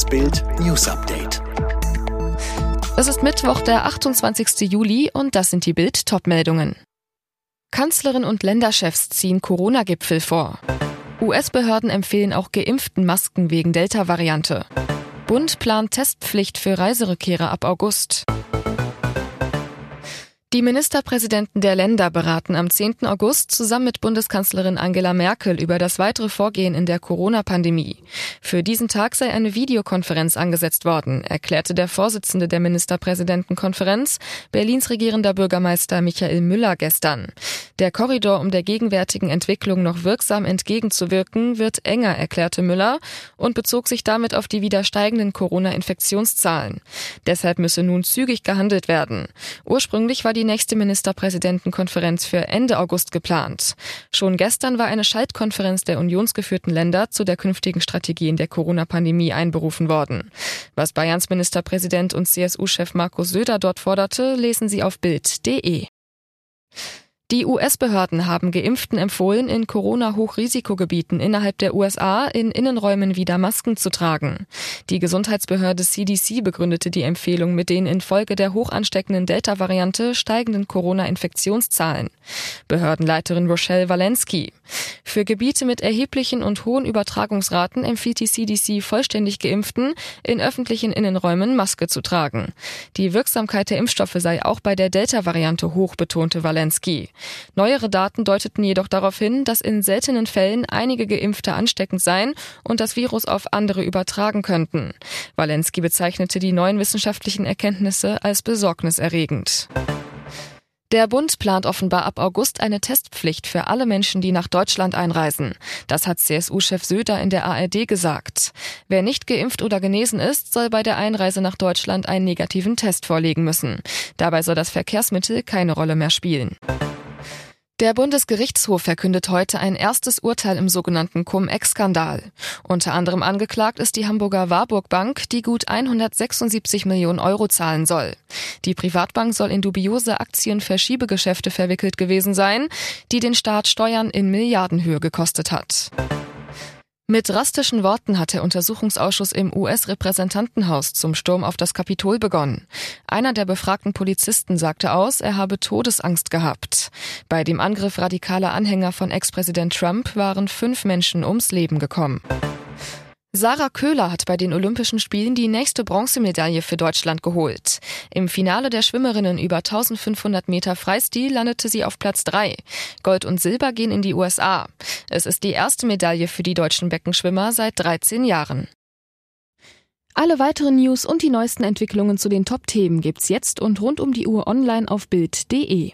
Das Bild News Update. Es ist Mittwoch, der 28. Juli und das sind die Bild Topmeldungen. Kanzlerin und Länderchefs ziehen Corona-Gipfel vor. US-Behörden empfehlen auch geimpften Masken wegen Delta-Variante. Bund plant Testpflicht für Reiserückkehrer ab August. Die Ministerpräsidenten der Länder beraten am 10. August zusammen mit Bundeskanzlerin Angela Merkel über das weitere Vorgehen in der Corona-Pandemie. Für diesen Tag sei eine Videokonferenz angesetzt worden, erklärte der Vorsitzende der Ministerpräsidentenkonferenz, Berlins regierender Bürgermeister Michael Müller gestern. Der Korridor, um der gegenwärtigen Entwicklung noch wirksam entgegenzuwirken, wird enger, erklärte Müller und bezog sich damit auf die wieder steigenden Corona-Infektionszahlen. Deshalb müsse nun zügig gehandelt werden. Ursprünglich war die die nächste Ministerpräsidentenkonferenz für Ende August geplant. Schon gestern war eine Schaltkonferenz der unionsgeführten Länder zu der künftigen Strategie in der Corona-Pandemie einberufen worden. Was Bayerns Ministerpräsident und CSU-Chef Markus Söder dort forderte, lesen Sie auf Bild.de. Die US-Behörden haben Geimpften empfohlen, in Corona-Hochrisikogebieten innerhalb der USA in Innenräumen wieder Masken zu tragen. Die Gesundheitsbehörde CDC begründete die Empfehlung mit den infolge der hochansteckenden Delta-Variante steigenden Corona-Infektionszahlen. Behördenleiterin Rochelle Walensky. Für Gebiete mit erheblichen und hohen Übertragungsraten empfiehlt die CDC vollständig Geimpften, in öffentlichen Innenräumen Maske zu tragen. Die Wirksamkeit der Impfstoffe sei auch bei der Delta-Variante hoch, betonte Walensky. Neuere Daten deuteten jedoch darauf hin, dass in seltenen Fällen einige Geimpfte ansteckend seien und das Virus auf andere übertragen könnten. Walensky bezeichnete die neuen wissenschaftlichen Erkenntnisse als besorgniserregend. Der Bund plant offenbar ab August eine Testpflicht für alle Menschen, die nach Deutschland einreisen. Das hat CSU-Chef Söder in der ARD gesagt. Wer nicht geimpft oder genesen ist, soll bei der Einreise nach Deutschland einen negativen Test vorlegen müssen. Dabei soll das Verkehrsmittel keine Rolle mehr spielen. Der Bundesgerichtshof verkündet heute ein erstes Urteil im sogenannten Cum-Ex-Skandal. Unter anderem angeklagt ist die Hamburger Warburg Bank, die gut 176 Millionen Euro zahlen soll. Die Privatbank soll in dubiose Aktienverschiebegeschäfte verwickelt gewesen sein, die den Staat Steuern in Milliardenhöhe gekostet hat. Mit drastischen Worten hat der Untersuchungsausschuss im US-Repräsentantenhaus zum Sturm auf das Kapitol begonnen. Einer der befragten Polizisten sagte aus, er habe Todesangst gehabt. Bei dem Angriff radikaler Anhänger von Ex-Präsident Trump waren fünf Menschen ums Leben gekommen. Sarah Köhler hat bei den Olympischen Spielen die nächste Bronzemedaille für Deutschland geholt. Im Finale der Schwimmerinnen über 1500 Meter Freistil landete sie auf Platz 3. Gold und Silber gehen in die USA. Es ist die erste Medaille für die deutschen Beckenschwimmer seit 13 Jahren. Alle weiteren News und die neuesten Entwicklungen zu den Top-Themen gibt's jetzt und rund um die Uhr online auf Bild.de.